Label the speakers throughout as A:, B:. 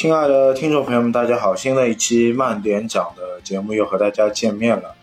A: 亲爱的听众朋友们，大家好！新的一期慢点讲的节目又和大家见面了。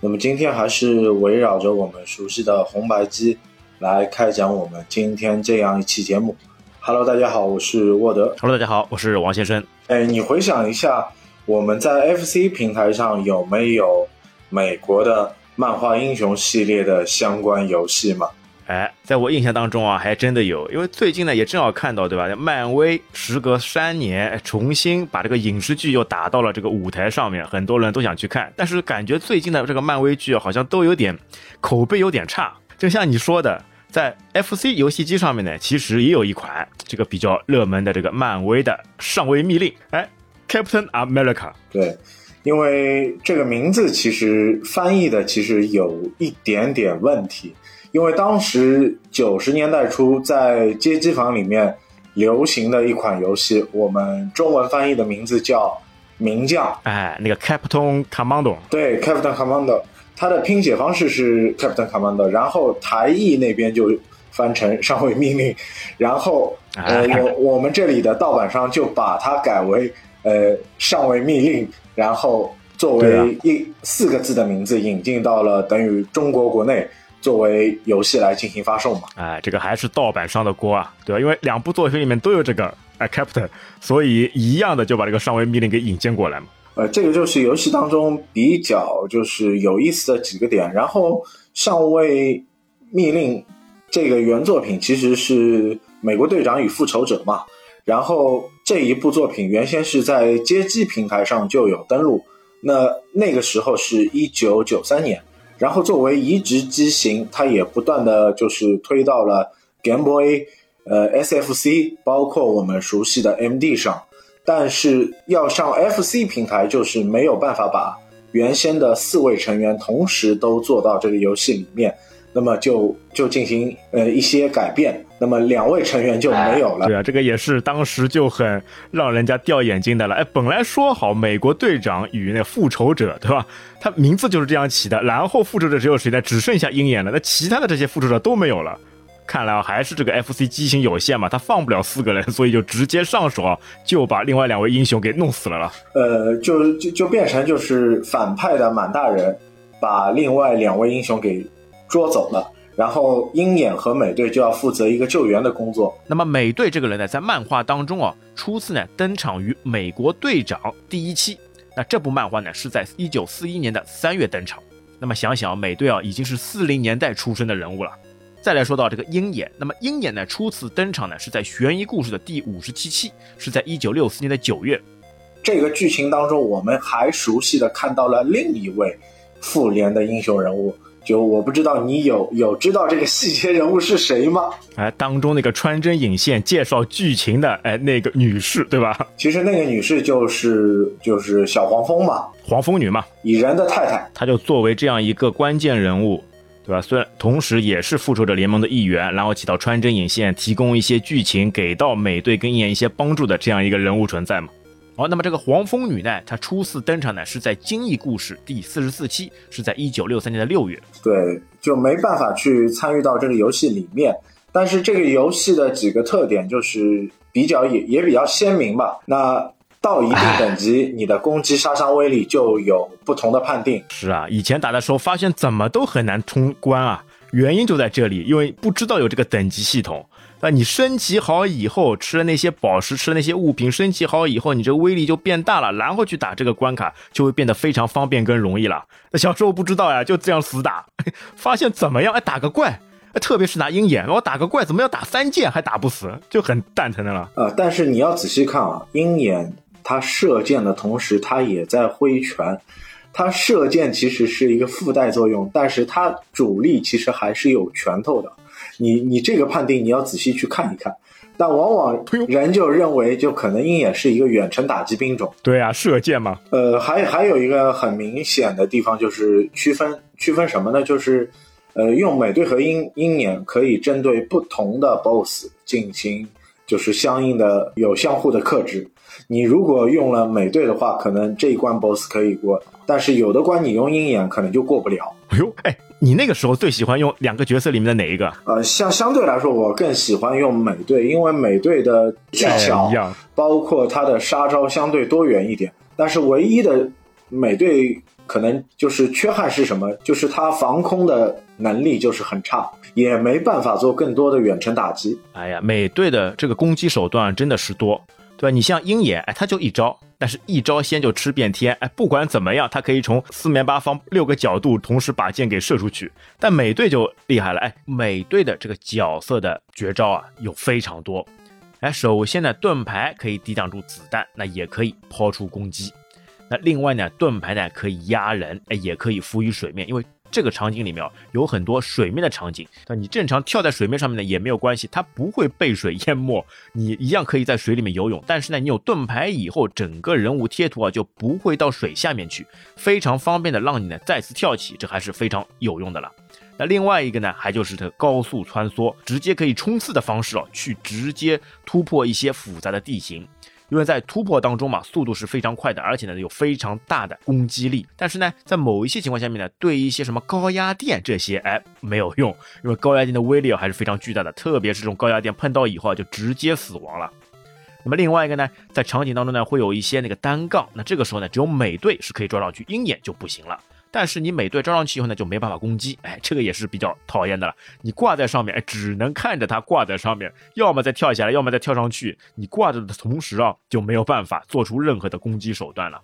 A: 那么今天还是围绕着我们熟悉的红白机来开讲我们今天这样一期节目。Hello，大家好，我是沃德。
B: Hello，大家好，我是王先生。
A: 哎，你回想一下，我们在 FC 平台上有没有美国的漫画英雄系列的相关游戏嘛？
B: 哎，在我印象当中啊，还真的有，因为最近呢也正好看到，对吧？漫威时隔三年重新把这个影视剧又打到了这个舞台上面，很多人都想去看，但是感觉最近的这个漫威剧好像都有点口碑有点差。就像你说的，在 FC 游戏机上面呢，其实也有一款这个比较热门的这个漫威的上位密令，哎，Captain America。
A: 对，因为这个名字其实翻译的其实有一点点问题，因为当时九十年代初在街机房里面流行的一款游戏，我们中文翻译的名字叫名将，
B: 哎，那个 Captain Commando，
A: 对，Captain Commando，它的拼写方式是 Captain Commando，然后台译那边就翻成上位命令，然后呃，
B: 哎
A: 我我们这里的盗版商就把它改为呃上位命令，然后作为一、四个字的名字引进到了等于中国国内作为游戏来进行发售嘛。
B: 哎，这个还是盗版商的锅啊，对吧？因为两部作品里面都有这个哎 Captain，所以一样的就把这个上位密令给引荐过来嘛。
A: 呃，这个就是游戏当中比较就是有意思的几个点。然后上位密令这个原作品其实是《美国队长与复仇者》嘛，然后这一部作品原先是在街机平台上就有登录，那那个时候是一九九三年，然后作为移植机型，它也不断的就是推到了 Game Boy、呃 SFC，包括我们熟悉的 MD 上。但是要上 FC 平台，就是没有办法把原先的四位成员同时都做到这个游戏里面，那么就就进行呃一些改变，那么两位成员就没有了。
B: 对啊，这个也是当时就很让人家掉眼睛的了。哎，本来说好美国队长与那复仇者，对吧？他名字就是这样起的，然后复仇者只有谁呢？只剩下鹰眼了，那其他的这些复仇者都没有了。看来啊，还是这个 FC 机型有限嘛，他放不了四个人，所以就直接上手啊，就把另外两位英雄给弄死了了。
A: 呃，就就就变成就是反派的满大人把另外两位英雄给捉走了，然后鹰眼和美队就要负责一个救援的工作。
B: 那么美队这个人呢，在漫画当中啊，初次呢登场于《美国队长》第一期。那这部漫画呢，是在一九四一年的三月登场。那么想想啊，美队啊，已经是四零年代出生的人物了。再来说到这个鹰眼，那么鹰眼呢初次登场呢是在悬疑故事的第五十七期，是在一九六四年的九月。
A: 这个剧情当中，我们还熟悉的看到了另一位复联的英雄人物，就我不知道你有有知道这个细节人物是谁吗？
B: 哎，当中那个穿针引线介绍剧情的哎那个女士对吧？
A: 其实那个女士就是就是小黄蜂嘛，
B: 黄蜂女嘛，
A: 蚁人的太太。
B: 她就作为这样一个关键人物，对吧？虽然同时也是复仇者联盟的一员，然后起到穿针引线，提供一些剧情，给到美队跟鹰眼一些帮助的这样一个人物存在嘛。好，那么这个黄蜂女呢，她初次登场呢是在《惊异故事》第四十四期，是在一九六三年的六月。
A: 对，就没办法去参与到这个游戏里面。但是这个游戏的几个特点就是比较也也比较鲜明吧。那到一定等级，你的攻击杀伤威力就有不同的判定。
B: 是啊，以前打的时候发现怎么都很难通关啊，原因就在这里，因为不知道有这个等级系统。那你升级好以后，吃了那些宝石，吃了那些物品，升级好以后，你这个威力就变大了，然后去打这个关卡就会变得非常方便跟容易了。那小时候不知道呀，就这样死打，发现怎么样？哎，打个怪，特别是拿鹰眼，我打个怪怎么要打三箭还打不死，就很蛋疼的了。
A: 呃，但是你要仔细看啊，鹰眼他射箭的同时，他也在挥拳。他射箭其实是一个附带作用，但是他主力其实还是有拳头的。你你这个判定你要仔细去看一看。但往往人就认为，就可能鹰眼是一个远程打击兵种。
B: 对啊，射箭嘛，
A: 呃，还还有一个很明显的地方就是区分区分什么呢？就是呃，用美队和鹰鹰眼可以针对不同的 BOSS 进行就是相应的有相互的克制。你如果用了美队的话，可能这一关 BOSS 可以过，但是有的关你用鹰眼可能就过不了。
B: 哎呦，哎，你那个时候最喜欢用两个角色里面的哪一个？
A: 呃，相相对来说，我更喜欢用美队，因为美队的技巧，包括他的杀招相对多元一点。但是唯一的美队可能就是缺憾是什么？就是他防空的能力就是很差，也没办法做更多的远程打击。
B: 哎呀，美队的这个攻击手段真的是多，对吧？你像鹰眼，哎，他就一招。但是，一招鲜就吃遍天，哎，不管怎么样，他可以从四面八方六个角度同时把箭给射出去。但美队就厉害了，哎，美队的这个角色的绝招啊有非常多，哎，首先呢，盾牌可以抵挡住子弹，那也可以抛出攻击。那另外呢，盾牌呢可以压人，哎，也可以浮于水面，因为。这个场景里面有很多水面的场景，那你正常跳在水面上面呢也没有关系，它不会被水淹没，你一样可以在水里面游泳。但是呢，你有盾牌以后，整个人物贴图啊就不会到水下面去，非常方便的让你呢再次跳起，这还是非常有用的了。那另外一个呢，还就是这高速穿梭，直接可以冲刺的方式哦，去直接突破一些复杂的地形。因为在突破当中嘛，速度是非常快的，而且呢有非常大的攻击力。但是呢，在某一些情况下面呢，对一些什么高压电这些，哎，没有用，因为高压电的威力还是非常巨大的，特别是这种高压电碰到以后啊，就直接死亡了。那么另外一个呢，在场景当中呢，会有一些那个单杠，那这个时候呢，只有美队是可以抓上去，鹰眼就不行了。但是你美队招上去以后呢，就没办法攻击，哎，这个也是比较讨厌的了。你挂在上面，哎，只能看着它挂在上面，要么再跳下来，要么再跳上去。你挂着的同时啊，就没有办法做出任何的攻击手段了。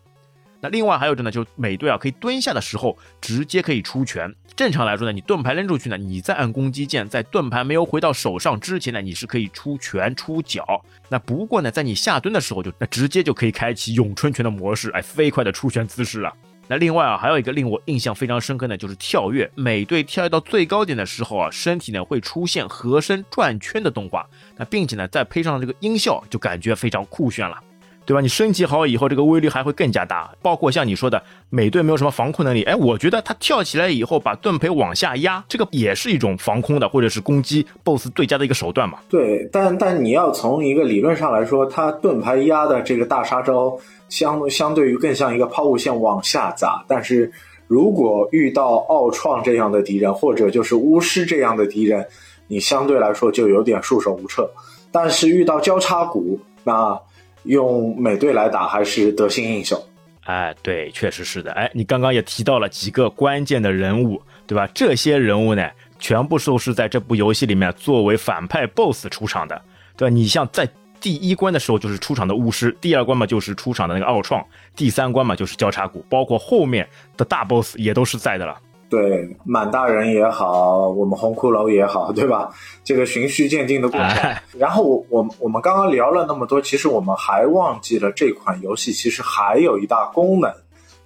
B: 那另外还有着呢，就美队啊，可以蹲下的时候直接可以出拳。正常来说呢，你盾牌扔出去呢，你再按攻击键，在盾牌没有回到手上之前呢，你是可以出拳出脚。那不过呢，在你下蹲的时候就那直接就可以开启咏春拳的模式，哎，飞快的出拳姿势了。那另外啊，还有一个令我印象非常深刻的，就是跳跃。每队跳跃到最高点的时候啊，身体呢会出现和身转圈的动画。那并且呢，再配上这个音效，就感觉非常酷炫了。对吧？你升级好以后，这个威力还会更加大。包括像你说的，美队没有什么防空能力，哎，我觉得他跳起来以后把盾牌往下压，这个也是一种防空的或者是攻击 BOSS 最佳的一个手段嘛。
A: 对，但但你要从一个理论上来说，他盾牌压的这个大杀招，相相对于更像一个抛物线往下砸。但是如果遇到奥创这样的敌人，或者就是巫师这样的敌人，你相对来说就有点束手无策。但是遇到交叉骨，那。用美队来打还是得心应手，
B: 哎，对，确实是的。哎，你刚刚也提到了几个关键的人物，对吧？这些人物呢，全部都是在这部游戏里面作为反派 BOSS 出场的，对吧？你像在第一关的时候就是出场的巫师，第二关嘛就是出场的那个奥创，第三关嘛就是交叉骨，包括后面的大 BOSS 也都是在的了。
A: 对，满大人也好，我们红骷髅也好，对吧？这个循序渐进的过程。然后我我我们刚刚聊了那么多，其实我们还忘记了这款游戏其实还有一大功能，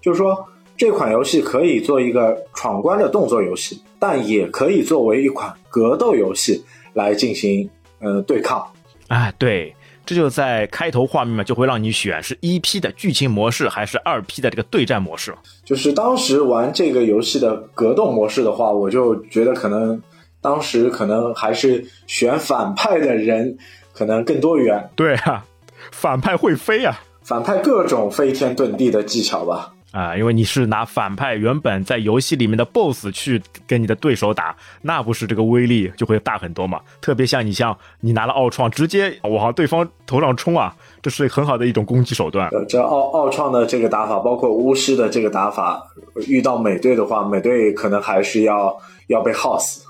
A: 就是说这款游戏可以做一个闯关的动作游戏，但也可以作为一款格斗游戏来进行呃对抗。
B: 哎，对。这就在开头画面嘛，就会让你选是一 P 的剧情模式还是二 P 的这个对战模式。
A: 就是当时玩这个游戏的格斗模式的话，我就觉得可能当时可能还是选反派的人可能更多元。
B: 对啊，反派会飞啊，
A: 反派各种飞天遁地的技巧吧。
B: 啊，因为你是拿反派原本在游戏里面的 BOSS 去跟你的对手打，那不是这个威力就会大很多嘛？特别像你像你拿了奥创直接往对方头上冲啊，这是很好的一种攻击手段。
A: 这奥奥创的这个打法，包括巫师的这个打法，遇到美队的话，美队可能还是要要被耗死。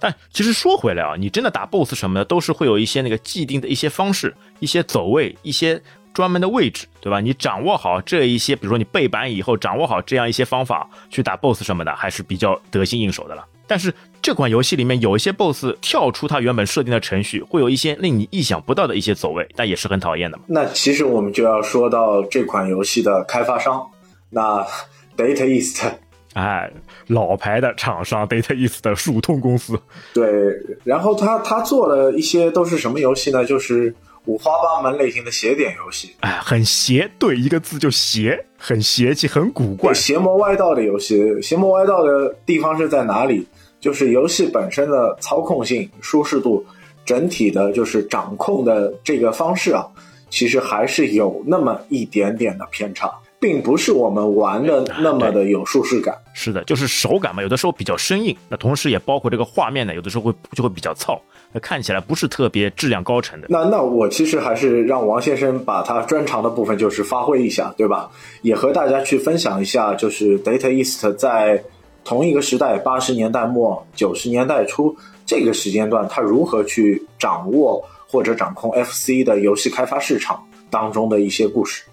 B: 但其实说回来啊，你真的打 BOSS 什么的，都是会有一些那个既定的一些方式、一些走位、一些。专门的位置，对吧？你掌握好这一些，比如说你背板以后，掌握好这样一些方法去打 BOSS 什么的，还是比较得心应手的了。但是这款游戏里面有一些 BOSS 跳出它原本设定的程序，会有一些令你意想不到的一些走位，但也是很讨厌的嘛。
A: 那其实我们就要说到这款游戏的开发商，那 Data East，
B: 哎，老牌的厂商 Data East 的数通公司。
A: 对，然后他他做了一些都是什么游戏呢？就是。五花八门类型的邪点游戏，
B: 哎，很邪，对，一个字就邪，很邪气，很古怪，
A: 邪魔歪道的游戏。邪魔歪道的地方是在哪里？就是游戏本身的操控性、舒适度，整体的就是掌控的这个方式啊，其实还是有那么一点点的偏差。并不是我们玩的那么的有舒适感。
B: 是的，就是手感嘛，有的时候比较生硬，那同时也包括这个画面呢，有的时候会就会比较糙，那看起来不是特别质量高成的。
A: 那那我其实还是让王先生把他专长的部分就是发挥一下，对吧？也和大家去分享一下，就是 Data East 在同一个时代，八十年代末九十年代初这个时间段，他如何去掌握或者掌控 FC 的游戏开发市场当中的一些故事。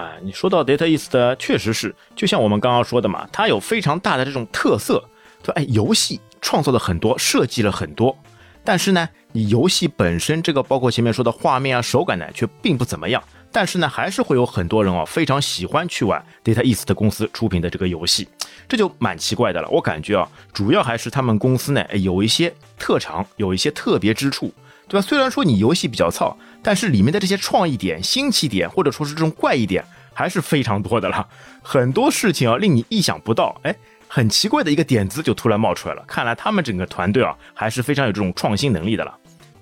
B: 啊，你说到 Data East 确实是，就像我们刚刚说的嘛，它有非常大的这种特色，就哎，游戏创造了很多，设计了很多，但是呢，你游戏本身这个包括前面说的画面啊、手感呢，却并不怎么样。但是呢，还是会有很多人哦，非常喜欢去玩 Data East 公司出品的这个游戏，这就蛮奇怪的了。我感觉啊，主要还是他们公司呢，有一些特长，有一些特别之处。对吧？虽然说你游戏比较糙，但是里面的这些创意点、新奇点，或者说是这种怪异点，还是非常多的了。很多事情啊，令你意想不到，哎，很奇怪的一个点子就突然冒出来了。看来他们整个团队啊，还是非常有这种创新能力的了。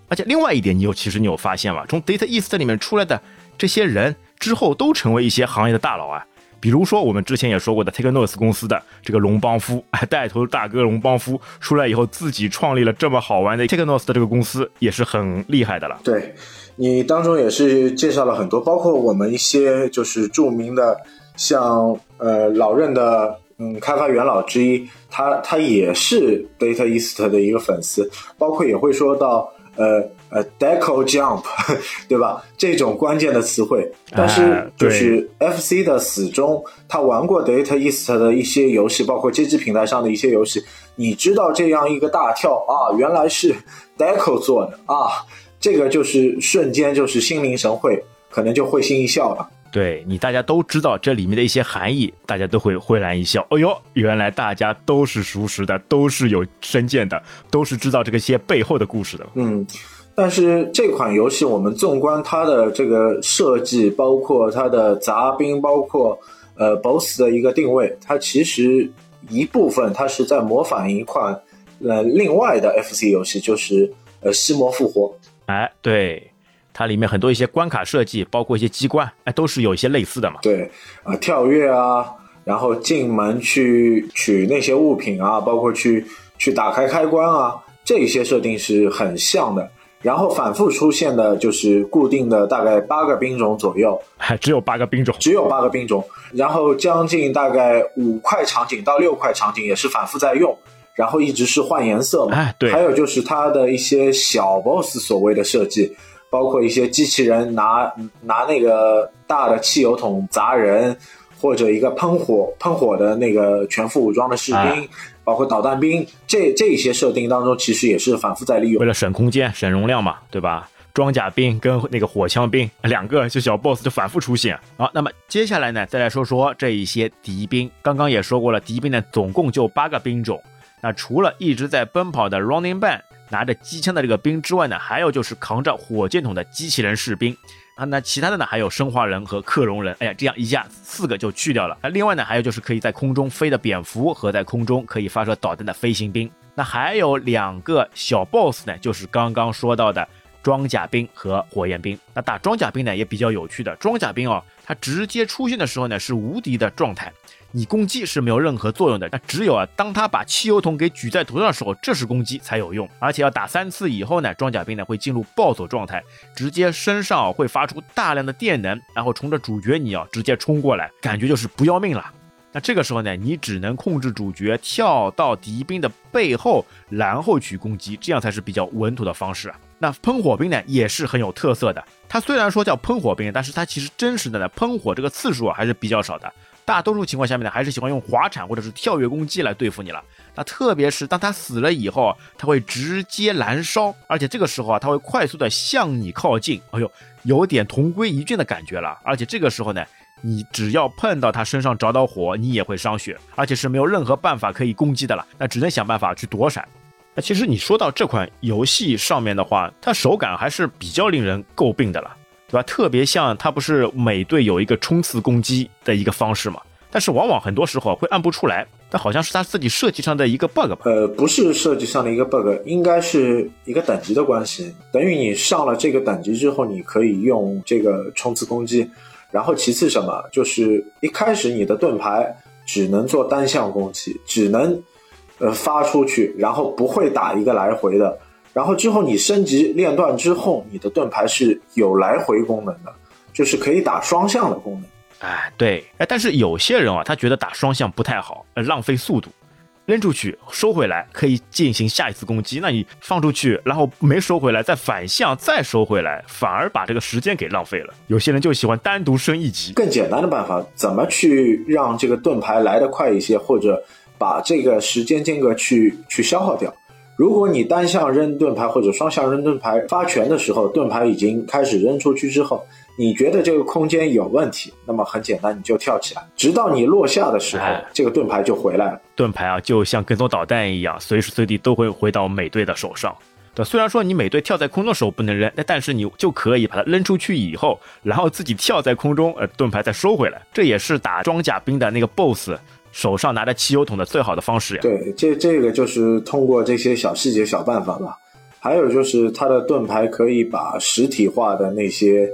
B: 而且另外一点，你有其实你有发现吗？从 Data East 里面出来的这些人之后，都成为一些行业的大佬啊。比如说，我们之前也说过的 Takenoss 公司的这个龙邦夫，带头大哥龙邦夫出来以后，自己创立了这么好玩的 Takenoss 的这个公司，也是很厉害的了。
A: 对，你当中也是介绍了很多，包括我们一些就是著名的，像呃老任的嗯开发元老之一，他他也是 Data East 的一个粉丝，包括也会说到呃。呃，Deco Jump，对吧？这种关键的词汇，但是就是 FC 的死忠，他玩过 Data East 的一些游戏，包括街机平台上的一些游戏，你知道这样一个大跳啊，原来是 Deco 做的啊，这个就是瞬间就是心领神会，可能就会心一笑了。
B: 对你，大家都知道这里面的一些含义，大家都会会然一笑。哎呦，原来大家都是熟识的，都是有深见的，都是知道这个些背后的故事的。
A: 嗯。但是这款游戏，我们纵观它的这个设计，包括它的杂兵，包括呃 BOSS 的一个定位，它其实一部分它是在模仿一款呃另外的 FC 游戏，就是呃西魔复活。
B: 哎，对，它里面很多一些关卡设计，包括一些机关，哎，都是有一些类似的嘛。
A: 对，啊，跳跃啊，然后进门去取那些物品啊，包括去去打开开关啊，这些设定是很像的。然后反复出现的就是固定的大概八个兵种左右，
B: 还只有八个兵种，
A: 只有八个兵种。然后将近大概五块场景到六块场景也是反复在用，然后一直是换颜色嘛。
B: 哎，对。
A: 还有就是它的一些小 boss 所谓的设计，包括一些机器人拿拿那个大的汽油桶砸人，或者一个喷火喷火的那个全副武装的士兵。包括导弹兵这这些设定当中，其实也是反复在利用，
B: 为了省空间、省容量嘛，对吧？装甲兵跟那个火枪兵两个就小 boss 就反复出现。好，那么接下来呢，再来说说这一些敌兵。刚刚也说过了，敌兵呢总共就八个兵种。那除了一直在奔跑的 Running Man 拿着机枪的这个兵之外呢，还有就是扛着火箭筒的机器人士兵。啊，那其他的呢？还有生化人和克隆人。哎呀，这样一下四个就去掉了。那另外呢，还有就是可以在空中飞的蝙蝠和在空中可以发射导弹的飞行兵。那还有两个小 boss 呢，就是刚刚说到的装甲兵和火焰兵。那打装甲兵呢也比较有趣的，装甲兵哦，它直接出现的时候呢是无敌的状态。你攻击是没有任何作用的，那只有啊，当他把汽油桶给举在头上的时候，这时攻击才有用。而且要打三次以后呢，装甲兵呢会进入暴走状态，直接身上会发出大量的电能，然后冲着主角你要直接冲过来，感觉就是不要命了。那这个时候呢，你只能控制主角跳到敌兵的背后，然后去攻击，这样才是比较稳妥的方式啊。那喷火兵呢也是很有特色的，它虽然说叫喷火兵，但是它其实真实的呢喷火这个次数啊还是比较少的。大多数情况下面呢，还是喜欢用滑铲或者是跳跃攻击来对付你了。那特别是当他死了以后，他会直接燃烧，而且这个时候啊，他会快速的向你靠近。哎呦，有点同归于尽的感觉了。而且这个时候呢，你只要碰到他身上着到火，你也会伤血，而且是没有任何办法可以攻击的了。那只能想办法去躲闪。那其实你说到这款游戏上面的话，它手感还是比较令人诟病的了。对吧？特别像它不是每队有一个冲刺攻击的一个方式嘛？但是往往很多时候会按不出来，但好像是他自己设计上的一个 bug 吧？
A: 呃，不是设计上的一个 bug，应该是一个等级的关系。等于你上了这个等级之后，你可以用这个冲刺攻击，然后其次什么，就是一开始你的盾牌只能做单向攻击，只能呃发出去，然后不会打一个来回的。然后之后你升级链段之后，你的盾牌是有来回功能的，就是可以打双向的功能。
B: 哎，对，哎，但是有些人啊，他觉得打双向不太好，呃，浪费速度。扔出去收回来可以进行下一次攻击，那你放出去然后没收回来再反向再收回来，反而把这个时间给浪费了。有些人就喜欢单独升一级。
A: 更简单的办法，怎么去让这个盾牌来得快一些，或者把这个时间间隔去去消耗掉？如果你单向扔盾牌或者双向扔盾牌发拳的时候，盾牌已经开始扔出去之后。你觉得这个空间有问题，那么很简单，你就跳起来，直到你落下的时候，这个盾牌就回来了。
B: 盾牌啊，就像跟踪导弹一样，随时随地都会回到美队的手上。对，虽然说你美队跳在空中的时候不能扔，那但是你就可以把它扔出去以后，然后自己跳在空中，呃，盾牌再收回来。这也是打装甲兵的那个 BOSS 手上拿着汽油桶的最好的方式呀。
A: 对，这这个就是通过这些小细节、小办法吧。还有就是它的盾牌可以把实体化的那些。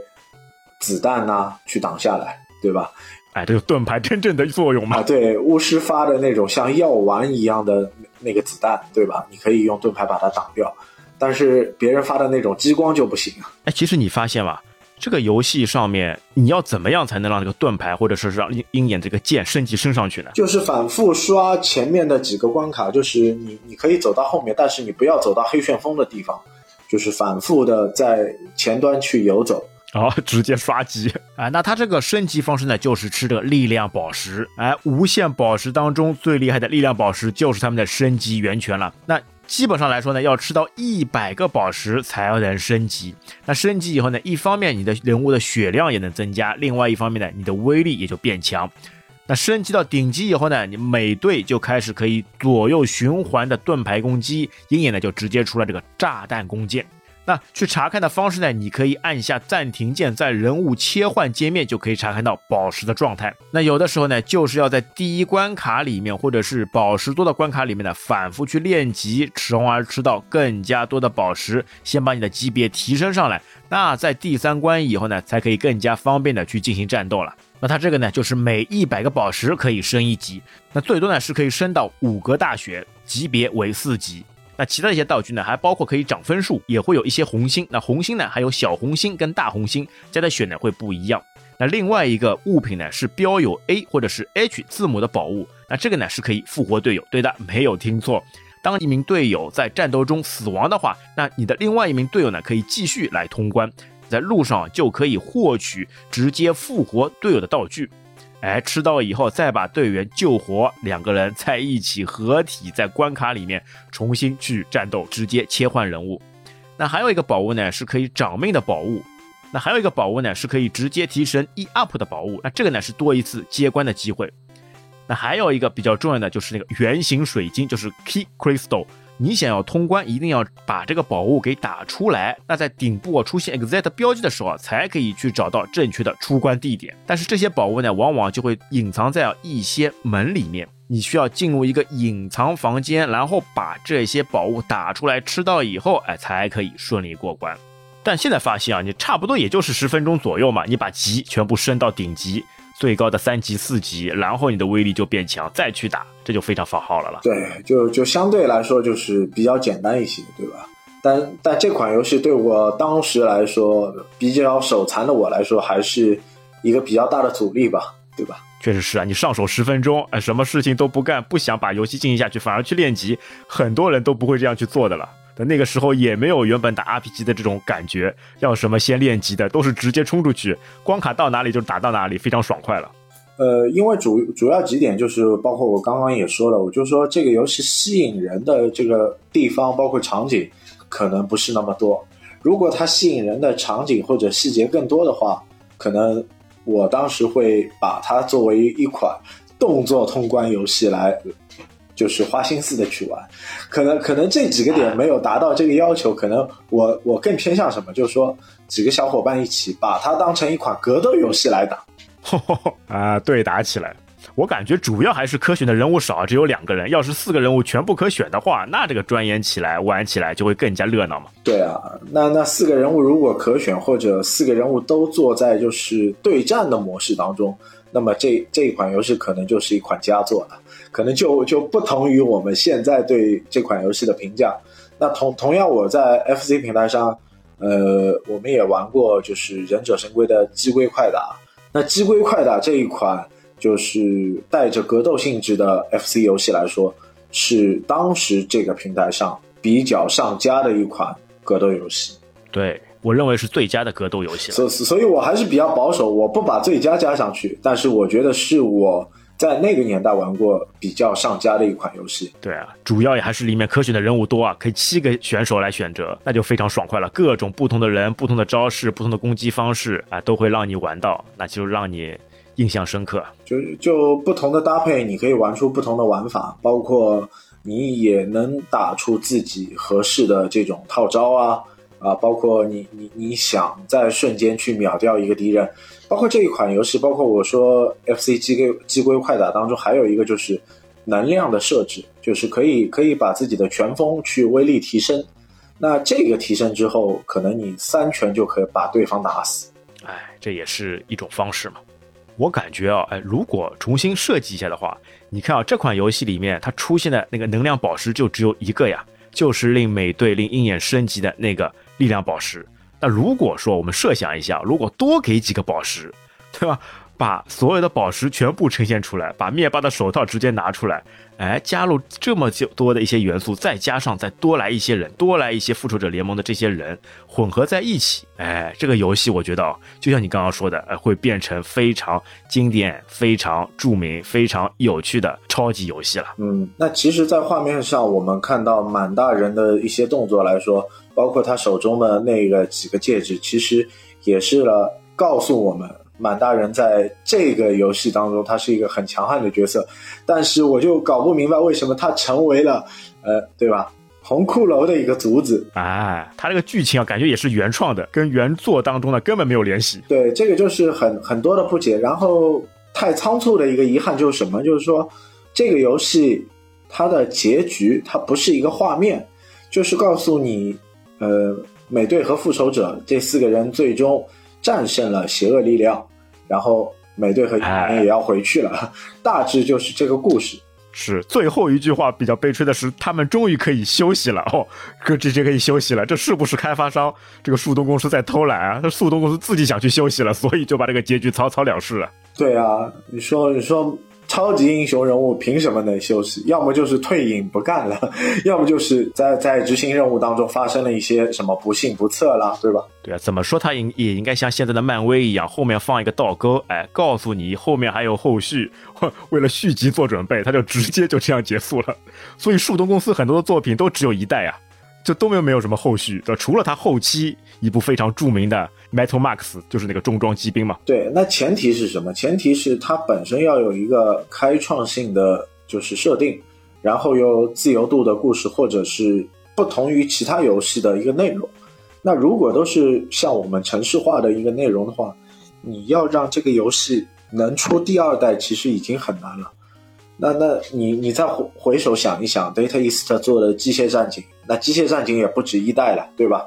A: 子弹呐，去挡下来，对吧？
B: 哎，这个盾牌真正的作用嘛？
A: 对，巫师发的那种像药丸一样的那个子弹，对吧？你可以用盾牌把它挡掉，但是别人发的那种激光就不行啊。
B: 哎，其实你发现吗？这个游戏上面你要怎么样才能让这个盾牌或者说是让鹰鹰眼这个剑升级升上去呢？
A: 就是反复刷前面的几个关卡，就是你你可以走到后面，但是你不要走到黑旋风的地方，就是反复的在前端去游走。
B: 哦，直接刷级啊！那它这个升级方式呢，就是吃这个力量宝石。哎，无限宝石当中最厉害的力量宝石就是他们的升级源泉了。那基本上来说呢，要吃到一百个宝石才能升级。那升级以后呢，一方面你的人物的血量也能增加，另外一方面呢，你的威力也就变强。那升级到顶级以后呢，你每队就开始可以左右循环的盾牌攻击，鹰眼呢就直接出了这个炸弹弓箭。那去查看的方式呢？你可以按下暂停键，在人物切换界面就可以查看到宝石的状态。那有的时候呢，就是要在第一关卡里面，或者是宝石多的关卡里面呢，反复去练级，从而吃到更加多的宝石，先把你的级别提升上来。那在第三关以后呢，才可以更加方便的去进行战斗了。那它这个呢，就是每一百个宝石可以升一级，那最多呢是可以升到五格大学，级别为四级。那其他一些道具呢，还包括可以涨分数，也会有一些红心。那红心呢，还有小红心跟大红心，加的血呢会不一样。那另外一个物品呢，是标有 A 或者是 H 字母的宝物。那这个呢是可以复活队友。对的，没有听错。当一名队友在战斗中死亡的话，那你的另外一名队友呢可以继续来通关，在路上就可以获取直接复活队友的道具。哎，吃到以后再把队员救活，两个人在一起合体，在关卡里面重新去战斗，直接切换人物。那还有一个宝物呢，是可以长命的宝物。那还有一个宝物呢，是可以直接提升一 up 的宝物。那这个呢是多一次接关的机会。那还有一个比较重要的就是那个圆形水晶，就是 Key Crystal。你想要通关，一定要把这个宝物给打出来。那在顶部出现 exit 标记的时候，才可以去找到正确的出关地点。但是这些宝物呢，往往就会隐藏在一些门里面。你需要进入一个隐藏房间，然后把这些宝物打出来，吃到以后，哎，才可以顺利过关。但现在发现啊，你差不多也就是十分钟左右嘛，你把级全部升到顶级。最高的三级、四级，然后你的威力就变强，再去打，这就非常放号了了。
A: 对，就就相对来说就是比较简单一些，对吧？但但这款游戏对我当时来说，比较手残的我来说，还是一个比较大的阻力吧，对吧？
B: 确实是啊，你上手十分钟，哎，什么事情都不干，不想把游戏进行下去，反而去练级，很多人都不会这样去做的了。但那个时候也没有原本打 RPG 的这种感觉，要什么先练级的，都是直接冲出去，关卡到哪里就打到哪里，非常爽快了。
A: 呃，因为主主要几点就是，包括我刚刚也说了，我就说这个游戏吸引人的这个地方，包括场景，可能不是那么多。如果它吸引人的场景或者细节更多的话，可能我当时会把它作为一款动作通关游戏来。就是花心思的去玩，可能可能这几个点没有达到这个要求，可能我我更偏向什么？就是说几个小伙伴一起把它当成一款格斗游戏来打，
B: 啊，对打起来，我感觉主要还是可选的人物少，只有两个人。要是四个人物全部可选的话，那这个钻研起来、玩起来就会更加热闹嘛。
A: 对啊，那那四个人物如果可选，或者四个人物都坐在就是对战的模式当中，那么这这一款游戏可能就是一款佳作了，可能就就不同于我们现在对这款游戏的评价。那同同样，我在 FC 平台上，呃，我们也玩过就是忍者神龟的鸡龟快打。那鸡龟快打这一款。就是带着格斗性质的 FC 游戏来说，是当时这个平台上比较上佳的一款格斗游戏。
B: 对我认为是最佳的格斗游戏。
A: 所所以，我还是比较保守，我不把最佳加上去。但是，我觉得是我在那个年代玩过比较上佳的一款游戏。
B: 对啊，主要也还是里面可选的人物多啊，可以七个选手来选择，那就非常爽快了。各种不同的人、不同的招式、不同的攻击方式啊，都会让你玩到，那就让你。印象深刻，
A: 就就不同的搭配，你可以玩出不同的玩法，包括你也能打出自己合适的这种套招啊啊，包括你你你想在瞬间去秒掉一个敌人，包括这一款游戏，包括我说 FC 机龟机龟快打当中还有一个就是能量的设置，就是可以可以把自己的拳风去威力提升，那这个提升之后，可能你三拳就可以把对方打死，
B: 哎，这也是一种方式嘛。我感觉啊，哎，如果重新设计一下的话，你看啊，这款游戏里面它出现的那个能量宝石就只有一个呀，就是令美队、令鹰眼升级的那个力量宝石。那如果说我们设想一下，如果多给几个宝石，对吧？把所有的宝石全部呈现出来，把灭霸的手套直接拿出来。哎，加入这么就多的一些元素，再加上再多来一些人，多来一些复仇者联盟的这些人混合在一起，哎，这个游戏我觉得就像你刚刚说的，哎，会变成非常经典、非常著名、非常有趣的超级游戏了。
A: 嗯，那其实，在画面上我们看到满大人的一些动作来说，包括他手中的那个几个戒指，其实也是了告诉我们。满大人在这个游戏当中，他是一个很强悍的角色，但是我就搞不明白为什么他成为了，呃，对吧？红骷髅的一个卒子。
B: 哎，他这个剧情啊，感觉也是原创的，跟原作当中呢根本没有联系。
A: 对，这个就是很很多的不解。然后太仓促的一个遗憾就是什么？就是说这个游戏它的结局它不是一个画面，就是告诉你，呃，美队和复仇者这四个人最终。战胜了邪恶力量，然后美队和也要回去了，大致就是这个故事。
B: 是最后一句话比较悲催的是，他们终于可以休息了哦，可直接可以休息了。这是不是开发商这个速东公司在偷懒啊？这速东公司自己想去休息了，所以就把这个结局草草了事了。
A: 对啊，你说你说。超级英雄人物凭什么能休息？要么就是退隐不干了，要么就是在在执行任务当中发生了一些什么不幸不测了，对吧？
B: 对啊，怎么说他应也应该像现在的漫威一样，后面放一个倒钩，哎，告诉你后面还有后续，为了续集做准备，他就直接就这样结束了。所以树东公司很多的作品都只有一代啊。就都没有没有什么后续，的除了他后期一部非常著名的 Metal Max，就是那个重装机兵嘛。
A: 对，那前提是什么？前提是它本身要有一个开创性的就是设定，然后有自由度的故事，或者是不同于其他游戏的一个内容。那如果都是像我们城市化的一个内容的话，你要让这个游戏能出第二代，其实已经很难了。那那你你再回回首想一想，Data East 做的机械战警，那机械战警也不止一代了，对吧？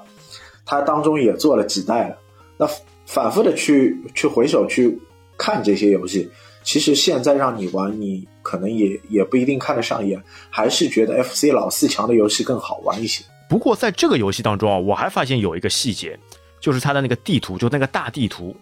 A: 它当中也做了几代了。那反复的去去回首去看这些游戏，其实现在让你玩，你可能也也不一定看得上眼，还是觉得 FC 老四强的游戏更好玩一些。
B: 不过在这个游戏当中啊，我还发现有一个细节，就是它的那个地图，就那个大地图，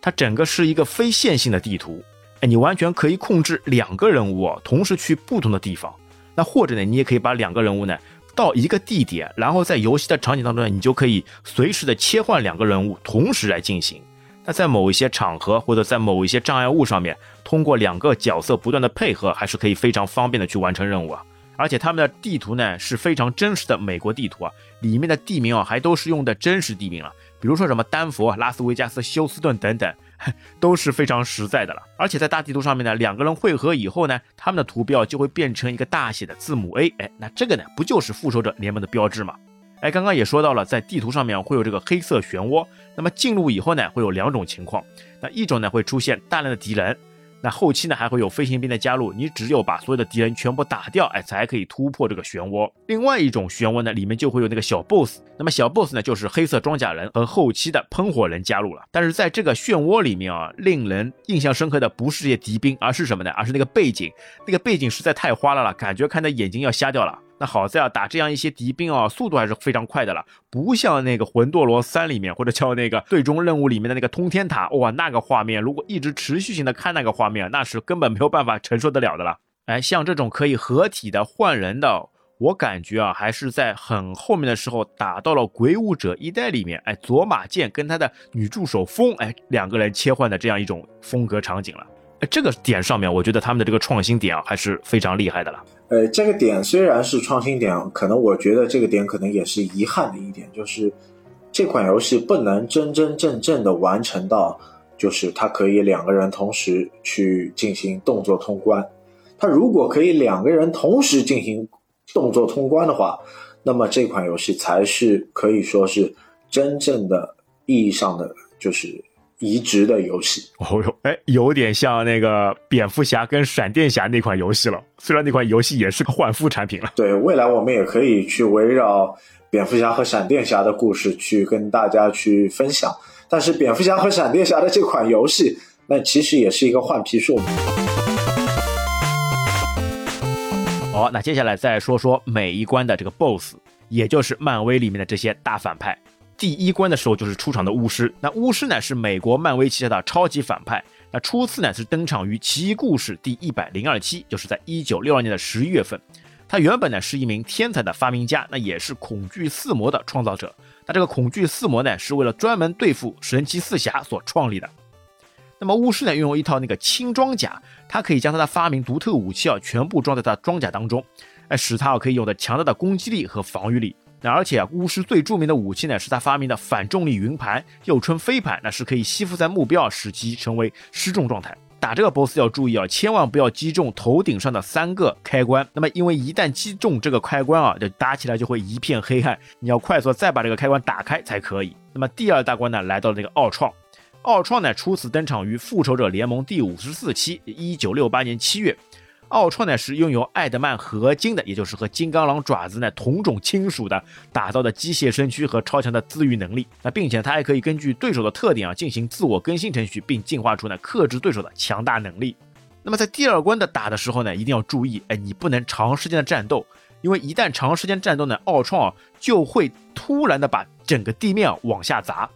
B: 它整个是一个非线性的地图。哎你完全可以控制两个人物同时去不同的地方，那或者呢，你也可以把两个人物呢到一个地点，然后在游戏的场景当中呢，你就可以随时的切换两个人物同时来进行。那在某一些场合或者在某一些障碍物上面，通过两个角色不断的配合，还是可以非常方便的去完成任务啊。而且他们的地图呢是非常真实的美国地图啊，里面的地名啊还都是用的真实地名了，比如说什么丹佛、拉斯维加斯、休斯顿等等。都是非常实在的了，而且在大地图上面呢，两个人汇合以后呢，他们的图标就会变成一个大写的字母 A，哎，那这个呢，不就是复仇者联盟的标志吗？哎，刚刚也说到了，在地图上面会有这个黑色漩涡，那么进入以后呢，会有两种情况，那一种呢会出现大量的敌人，那后期呢还会有飞行兵的加入，你只有把所有的敌人全部打掉，哎，才可以突破这个漩涡。另外一种漩涡呢，里面就会有那个小 boss，那么小 boss 呢就是黑色装甲人和后期的喷火人加入了。但是在这个漩涡里面啊，令人印象深刻的不是这些敌兵，而是什么呢？而是那个背景，那个背景实在太花了啦，感觉看的眼睛要瞎掉了。好在啊，打这样一些敌兵啊，速度还是非常快的了，不像那个魂斗罗三里面或者叫那个最终任务里面的那个通天塔，哇，那个画面如果一直持续性的看那个画面，那是根本没有办法承受得了的了。哎，像这种可以合体的换人的，我感觉啊，还是在很后面的时候打到了鬼武者一代里面，哎，佐马剑跟他的女助手风，哎，两个人切换的这样一种风格场景了。哎，这个点上面，我觉得他们的这个创新点啊，还是非常厉害的了。
A: 呃，这个点虽然是创新点，可能我觉得这个点可能也是遗憾的一点，就是这款游戏不能真真正正的完成到，就是它可以两个人同时去进行动作通关。它如果可以两个人同时进行动作通关的话，那么这款游戏才是可以说是真正的意义上的就是。移植的游戏
B: 哦哟，哎，有点像那个蝙蝠侠跟闪电侠那款游戏了。虽然那款游戏也是个换肤产品了。
A: 对，未来我们也可以去围绕蝙蝠侠和闪电侠的故事去跟大家去分享。但是蝙蝠侠和闪电侠的这款游戏，那其实也是一个换皮术。
B: 好，那接下来再说说每一关的这个 BOSS，也就是漫威里面的这些大反派。第一关的时候就是出场的巫师，那巫师呢是美国漫威旗下的超级反派，那初次呢是登场于《奇异故事》第一百零二期，就是在一九六二年的十一月份。他原本呢是一名天才的发明家，那也是恐惧四魔的创造者。那这个恐惧四魔呢是为了专门对付神奇四侠所创立的。那么巫师呢拥有一套那个轻装甲，他可以将他的发明独特武器啊全部装在他装甲当中，哎，使他可以有着强大的攻击力和防御力。那而且啊，巫师最著名的武器呢，是他发明的反重力云盘，又称飞盘，那是可以吸附在目标，使其成为失重状态。打这个 BOSS 要注意啊，千万不要击中头顶上的三个开关。那么因为一旦击中这个开关啊，就打起来就会一片黑暗，你要快速再把这个开关打开才可以。那么第二大关呢，来到了这个奥创。奥创呢，初次登场于复仇者联盟第五十四期，一九六八年七月。奥创呢是拥有艾德曼合金的，也就是和金刚狼爪子呢同种亲属的打造的机械身躯和超强的自愈能力。那并且它还可以根据对手的特点啊进行自我更新程序，并进化出呢克制对手的强大能力。那么在第二关的打的时候呢，一定要注意，哎，你不能长时间的战斗，因为一旦长时间战斗呢，奥创啊就会突然的把整个地面啊往下砸。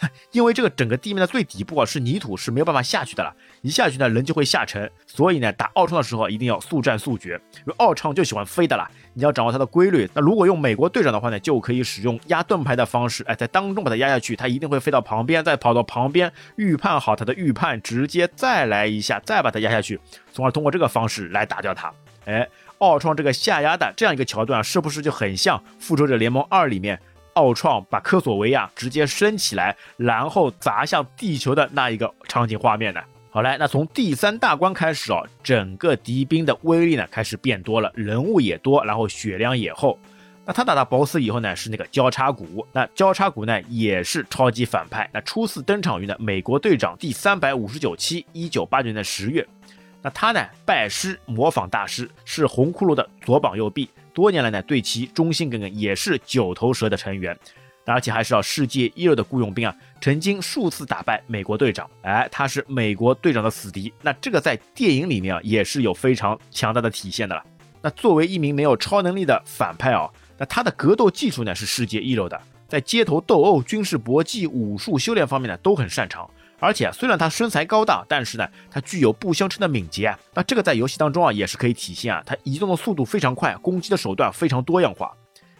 B: 因为这个整个地面的最底部啊是泥土，是没有办法下去的了。一下去呢，人就会下沉。所以呢，打奥创的时候一定要速战速决，因为奥创就喜欢飞的啦。你要掌握它的规律。那如果用美国队长的话呢，就可以使用压盾牌的方式，哎，在当中把它压下去，它一定会飞到旁边，再跑到旁边预判好它的预判，直接再来一下，再把它压下去，从而通过这个方式来打掉它。哎，奥创这个下压的这样一个桥段，是不是就很像《复仇者联盟二》里面？奥创把科索维亚直接升起来，然后砸向地球的那一个场景画面呢？好嘞，那从第三大关开始哦，整个敌兵的威力呢开始变多了，人物也多，然后血量也厚。那他打到 BOSS 以后呢，是那个交叉骨。那交叉骨呢也是超级反派。那初次登场于呢美国队长第三百五十九期，一九八九年的十月。那他呢拜师模仿大师，是红骷髅的左膀右臂。多年来呢，对其忠心耿耿，也是九头蛇的成员，而且还是世界一流的雇佣兵啊！曾经数次打败美国队长，哎，他是美国队长的死敌。那这个在电影里面啊，也是有非常强大的体现的了。那作为一名没有超能力的反派啊，那他的格斗技术呢是世界一流的，在街头斗殴、军事搏击、武术修炼方面呢都很擅长。而且虽然他身材高大，但是呢，他具有不相称的敏捷啊。那这个在游戏当中啊，也是可以体现啊。他移动的速度非常快，攻击的手段非常多样化，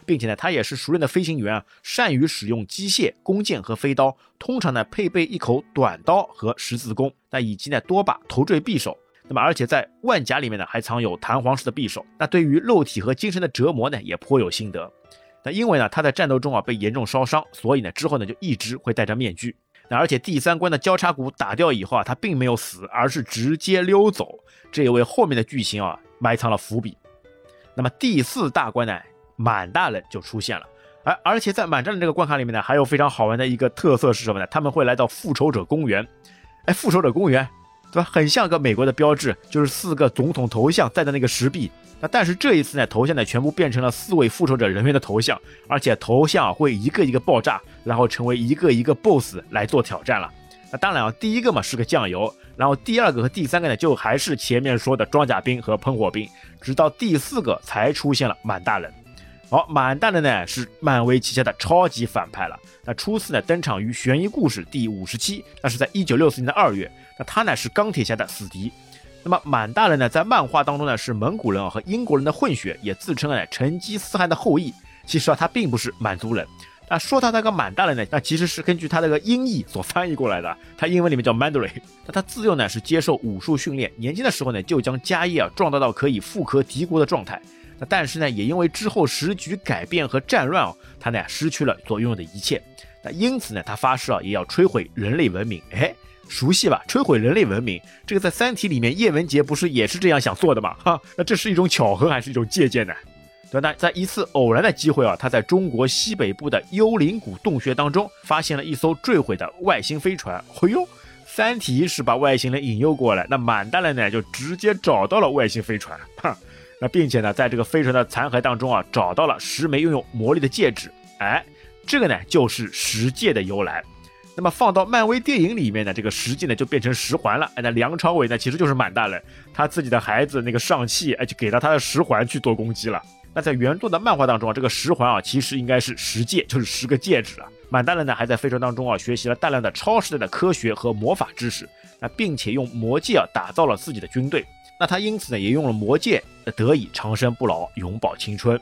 B: 并且呢，他也是熟练的飞行员啊，善于使用机械、弓箭和飞刀。通常呢，配备一口短刀和十字弓，那以及呢多把头坠匕首。那么，而且在万甲里面呢，还藏有弹簧式的匕首。那对于肉体和精神的折磨呢，也颇有心得。那因为呢，他在战斗中啊被严重烧伤，所以呢之后呢就一直会戴着面具。那而且第三关的交叉骨打掉以后啊，他并没有死，而是直接溜走，这也为后面的剧情啊埋藏了伏笔。那么第四大关呢，满大人就出现了，而而且在满大人这个关卡里面呢，还有非常好玩的一个特色是什么呢？他们会来到复仇者公园，哎，复仇者公园对吧？很像个美国的标志，就是四个总统头像在的那个石壁。那但是这一次呢，头像呢全部变成了四位复仇者人员的头像，而且头像会一个一个爆炸，然后成为一个一个 BOSS 来做挑战了。那当然啊，第一个嘛是个酱油，然后第二个和第三个呢就还是前面说的装甲兵和喷火兵，直到第四个才出现了满大人。好，满大人呢是漫威旗下的超级反派了。那初次呢登场于悬疑故事第五十七，那是在一九六四年的二月。那他呢是钢铁侠的死敌。那么满大人呢在漫画当中呢是蒙古人啊和英国人的混血，也自称呢成吉思汗的后裔。其实啊他并不是满族人。那说他那个满大人呢，那其实是根据他那个音译所翻译过来的。他英文里面叫 Mandarin。那他自幼呢是接受武术训练，年轻的时候呢就将家业啊壮大到可以富可敌国的状态。那但是呢，也因为之后时局改变和战乱啊，他呢失去了所拥有的一切。那因此呢，他发誓啊，也要摧毁人类文明。哎，熟悉吧？摧毁人类文明，这个在《三体》里面叶文洁不是也是这样想做的吗？哈，那这是一种巧合还是一种借鉴呢？对，那在一次偶然的机会啊，他在中国西北部的幽灵谷洞穴当中发现了一艘坠毁的外星飞船。哎呦，《三体》是把外星人引诱过来，那满大人呢就直接找到了外星飞船。哈。那并且呢，在这个飞船的残骸当中啊，找到了十枚拥有魔力的戒指。哎，这个呢就是十戒的由来。那么放到漫威电影里面呢，这个十戒呢就变成十环了。哎，那梁朝伟呢其实就是满大人，他自己的孩子那个上汽，哎就给了他的十环去做攻击了。那在原作的漫画当中啊，这个十环啊其实应该是十戒，就是十个戒指啊。满大人呢还在飞船当中啊学习了大量的超时代的科学和魔法知识，那并且用魔戒啊打造了自己的军队。那他因此呢，也用了魔戒，得以长生不老，永葆青春。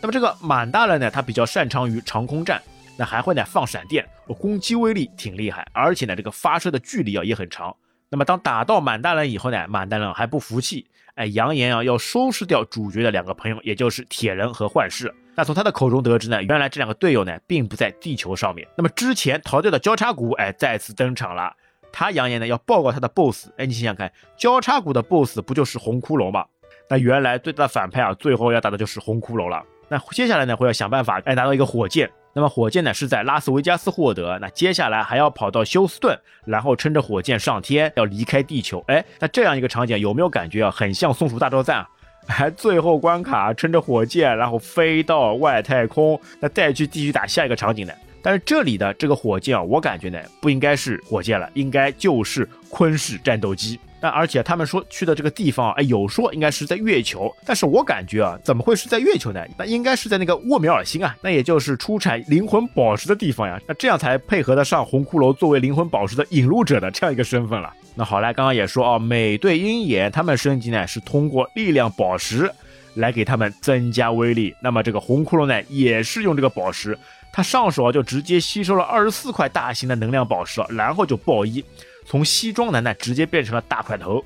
B: 那么这个满大人呢，他比较擅长于长空战，那还会呢放闪电，攻击威力挺厉害，而且呢这个发射的距离啊也很长。那么当打到满大人以后呢，满大人还不服气，哎，扬言啊要收拾掉主角的两个朋友，也就是铁人和幻视。那从他的口中得知呢，原来这两个队友呢并不在地球上面。那么之前逃掉的交叉骨，哎，再次登场了。他扬言呢要报告他的 boss，哎，你想想看，交叉骨的 boss 不就是红骷髅吗？那原来最大的反派啊，最后要打的就是红骷髅了。那接下来呢，会要想办法哎拿到一个火箭。那么火箭呢是在拉斯维加斯获得。那接下来还要跑到休斯顿，然后撑着火箭上天，要离开地球。哎，那这样一个场景有没有感觉啊？很像松鼠大作战啊？还 最后关卡撑着火箭，然后飞到外太空，那再去继续打下一个场景呢？但是这里的这个火箭啊，我感觉呢不应该是火箭了，应该就是昆式战斗机。那而且他们说去的这个地方，哎，有说应该是在月球，但是我感觉啊，怎么会是在月球呢？那应该是在那个沃米尔星啊，那也就是出产灵魂宝石的地方呀。那这样才配合得上红骷髅作为灵魂宝石的引路者的这样一个身份了。那好来，刚刚也说啊，美队鹰眼他们升级呢是通过力量宝石来给他们增加威力。那么这个红骷髅呢也是用这个宝石。他上手啊，就直接吸收了二十四块大型的能量宝石，然后就爆衣，从西装男呢直接变成了大块头，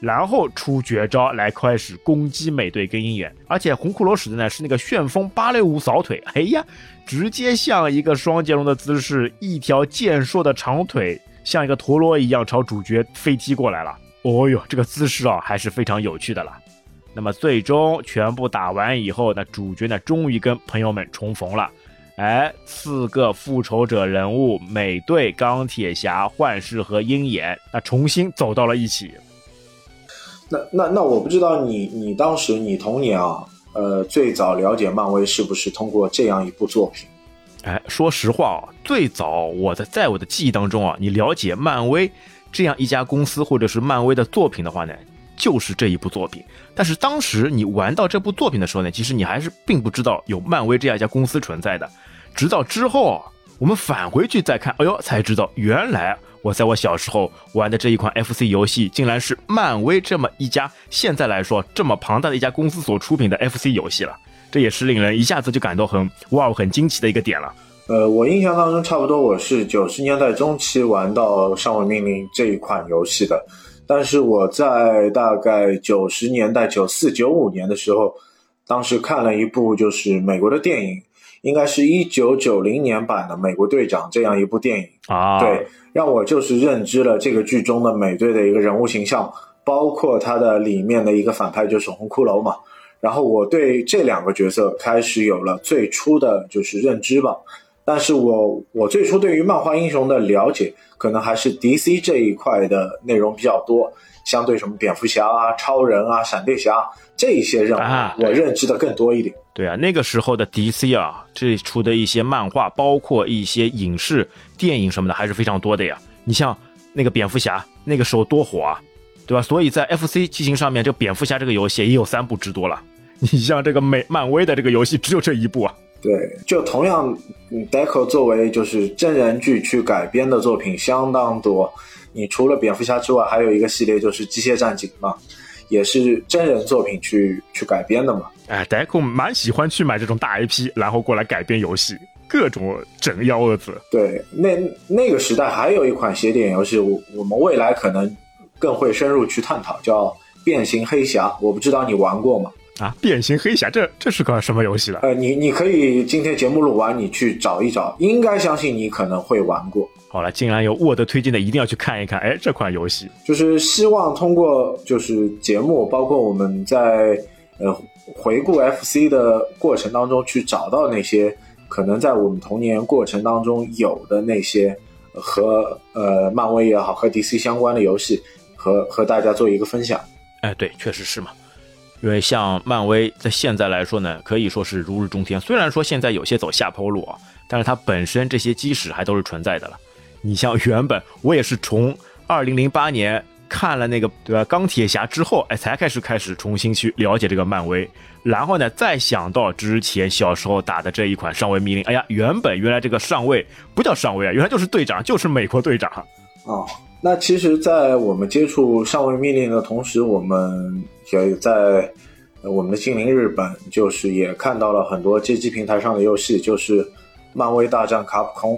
B: 然后出绝招来开始攻击美队跟鹰眼。而且红骷髅使的呢是那个旋风芭蕾舞扫腿，哎呀，直接像一个双截龙的姿势，一条健硕的长腿像一个陀螺一样朝主角飞踢过来了。哦哟，这个姿势啊还是非常有趣的了。那么最终全部打完以后，那主角呢终于跟朋友们重逢了。哎，四个复仇者人物，美队、钢铁侠、幻视和鹰眼，那重新走到了一起。
A: 那那那，我不知道你你当时你童年啊，呃，最早了解漫威是不是通过这样一部作品？
B: 哎，说实话啊，最早我的在我的记忆当中啊，你了解漫威这样一家公司或者是漫威的作品的话呢，就是这一部作品。但是当时你玩到这部作品的时候呢，其实你还是并不知道有漫威这样一家公司存在的。直到之后啊，我们返回去再看，哎呦，才知道原来我在我小时候玩的这一款 FC 游戏，竟然是漫威这么一家现在来说这么庞大的一家公司所出品的 FC 游戏了。这也是令人一下子就感到很哇，很惊奇的一个点了。
A: 呃，我印象当中，差不多我是九十年代中期玩到《上位命令》这一款游戏的，但是我在大概九十年代九四九五年的时候，当时看了一部就是美国的电影。应该是一九九零年版的《美国队长》这样一部电影
B: 啊，
A: 对，让我就是认知了这个剧中的美队的一个人物形象，包括他的里面的一个反派就是红骷髅嘛。然后我对这两个角色开始有了最初的就是认知吧。但是我我最初对于漫画英雄的了解，可能还是 DC 这一块的内容比较多，相对什么蝙蝠侠啊、超人啊、闪电侠这些任务，我认知的更多一点。
B: 对啊，那个时候的 DC 啊，这出的一些漫画，包括一些影视、电影什么的，还是非常多的呀。你像那个蝙蝠侠，那个时候多火啊！对吧？所以在 FC 机型上面，这个蝙蝠侠这个游戏也有三部之多了。你像这个美漫威的这个游戏，只有这一部啊。
A: 对，就同样，Deco 作为就是真人剧去改编的作品相当多。你除了蝙蝠侠之外，还有一个系列就是机械战警嘛，也是真人作品去去改编的嘛。
B: 哎，Deco 蛮喜欢去买这种大 IP，然后过来改编游戏，各种整幺蛾子。
A: 对，那那个时代还有一款写点游戏，我我们未来可能。更会深入去探讨，叫《变形黑侠》，我不知道你玩过吗？
B: 啊，《变形黑侠》这这是个什么游戏了？
A: 呃，你你可以今天节目录完，你去找一找，应该相信你可能会玩过。
B: 好了，既然有沃德推荐的，一定要去看一看。哎，这款游戏
A: 就是希望通过就是节目，包括我们在呃回顾 FC 的过程当中，去找到那些可能在我们童年过程当中有的那些和呃漫威也好和 DC 相关的游戏。和和大家做一个分享，
B: 哎，对，确实是嘛。因为像漫威在现在来说呢，可以说是如日中天。虽然说现在有些走下坡路啊，但是它本身这些基石还都是存在的了。你像原本我也是从二零零八年看了那个对吧钢铁侠之后，哎，才开始开始重新去了解这个漫威。然后呢，再想到之前小时候打的这一款上尉密令，哎呀，原本原来这个上尉不叫上尉啊，原来就是队长，就是美国队长
A: 哦。那其实，在我们接触上位命令的同时，我们也在我们的精灵日本，就是也看到了很多街机平台上的游戏，就是《漫威大战卡普空》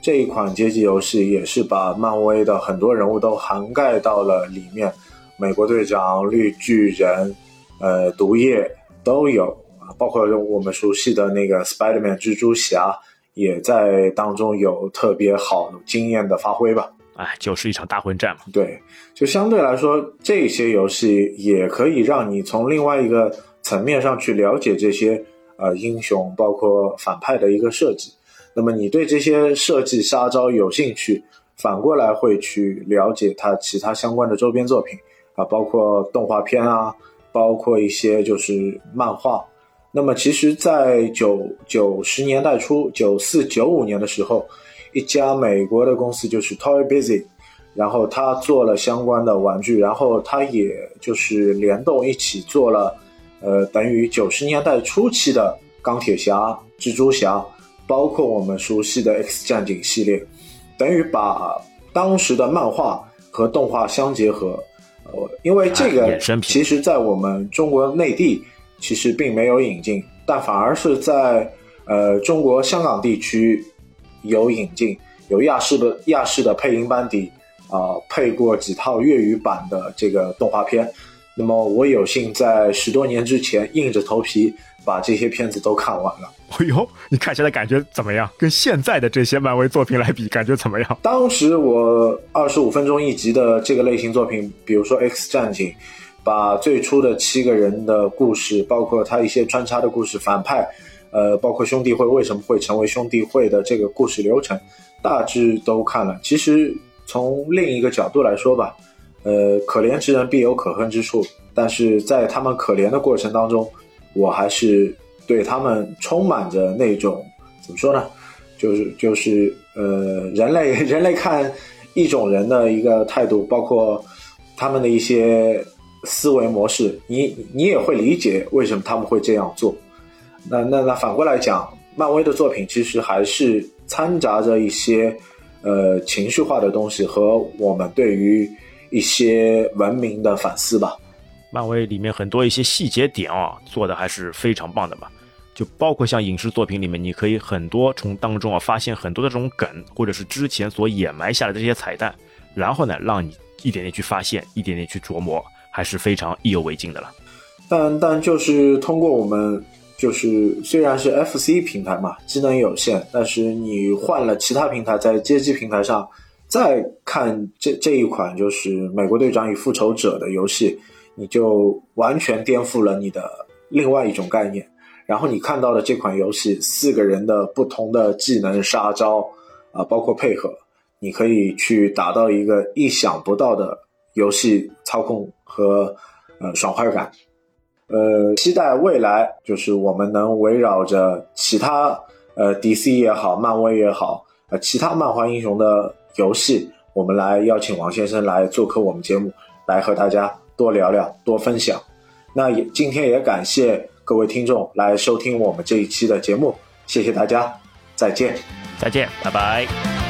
A: 这一款街机游戏，也是把漫威的很多人物都涵盖到了里面，美国队长、绿巨人、呃，毒液都有包括我们熟悉的那个 Spider-Man 蜘蛛侠，也在当中有特别好惊艳的发挥吧。
B: 哎，就是一场大混战嘛。
A: 对，就相对来说，这些游戏也可以让你从另外一个层面上去了解这些呃英雄，包括反派的一个设计。那么你对这些设计杀招有兴趣，反过来会去了解它其他相关的周边作品啊，包括动画片啊，包括一些就是漫画。那么其实，在九九十年代初，九四九五年的时候。一家美国的公司就是 Toy Busy，然后他做了相关的玩具，然后他也就是联动一起做了，呃，等于九十年代初期的钢铁侠、蜘蛛侠，包括我们熟悉的 X 战警系列，等于把当时的漫画和动画相结合。呃，因为这个其实在我们中国内地其实并没有引进，但反而是在呃中国香港地区。有引进，有亚视的亚视的配音班底啊，配过几套粤语版的这个动画片。那么我有幸在十多年之前硬着头皮把这些片子都看完了。
B: 哎呦，你看起来感觉怎么样？跟现在的这些漫威作品来比，感觉怎么样？
A: 当时我二十五分钟一集的这个类型作品，比如说《X 战警》，把最初的七个人的故事，包括他一些穿插的故事，反派。呃，包括兄弟会为什么会成为兄弟会的这个故事流程，大致都看了。其实从另一个角度来说吧，呃，可怜之人必有可恨之处，但是在他们可怜的过程当中，我还是对他们充满着那种怎么说呢？就是就是呃，人类 人类看一种人的一个态度，包括他们的一些思维模式，你你也会理解为什么他们会这样做。那那那反过来讲，漫威的作品其实还是掺杂着一些，呃，情绪化的东西和我们对于一些文明的反思吧。
B: 漫威里面很多一些细节点啊，做的还是非常棒的嘛。就包括像影视作品里面，你可以很多从当中啊发现很多的这种梗，或者是之前所掩埋下来的这些彩蛋，然后呢，让你一点点去发现，一点点去琢磨，还是非常意犹未尽的了。
A: 但但就是通过我们。就是虽然是 FC 平台嘛，机能有限，但是你换了其他平台，在街机平台上再看这这一款就是《美国队长与复仇者》的游戏，你就完全颠覆了你的另外一种概念。然后你看到的这款游戏四个人的不同的技能杀招啊，包括配合，你可以去达到一个意想不到的游戏操控和呃爽快感。呃，期待未来就是我们能围绕着其他呃 DC 也好，漫威也好，呃其他漫画英雄的游戏，我们来邀请王先生来做客我们节目，来和大家多聊聊，多分享。那也今天也感谢各位听众来收听我们这一期的节目，谢谢大家，再见，
B: 再见，拜拜。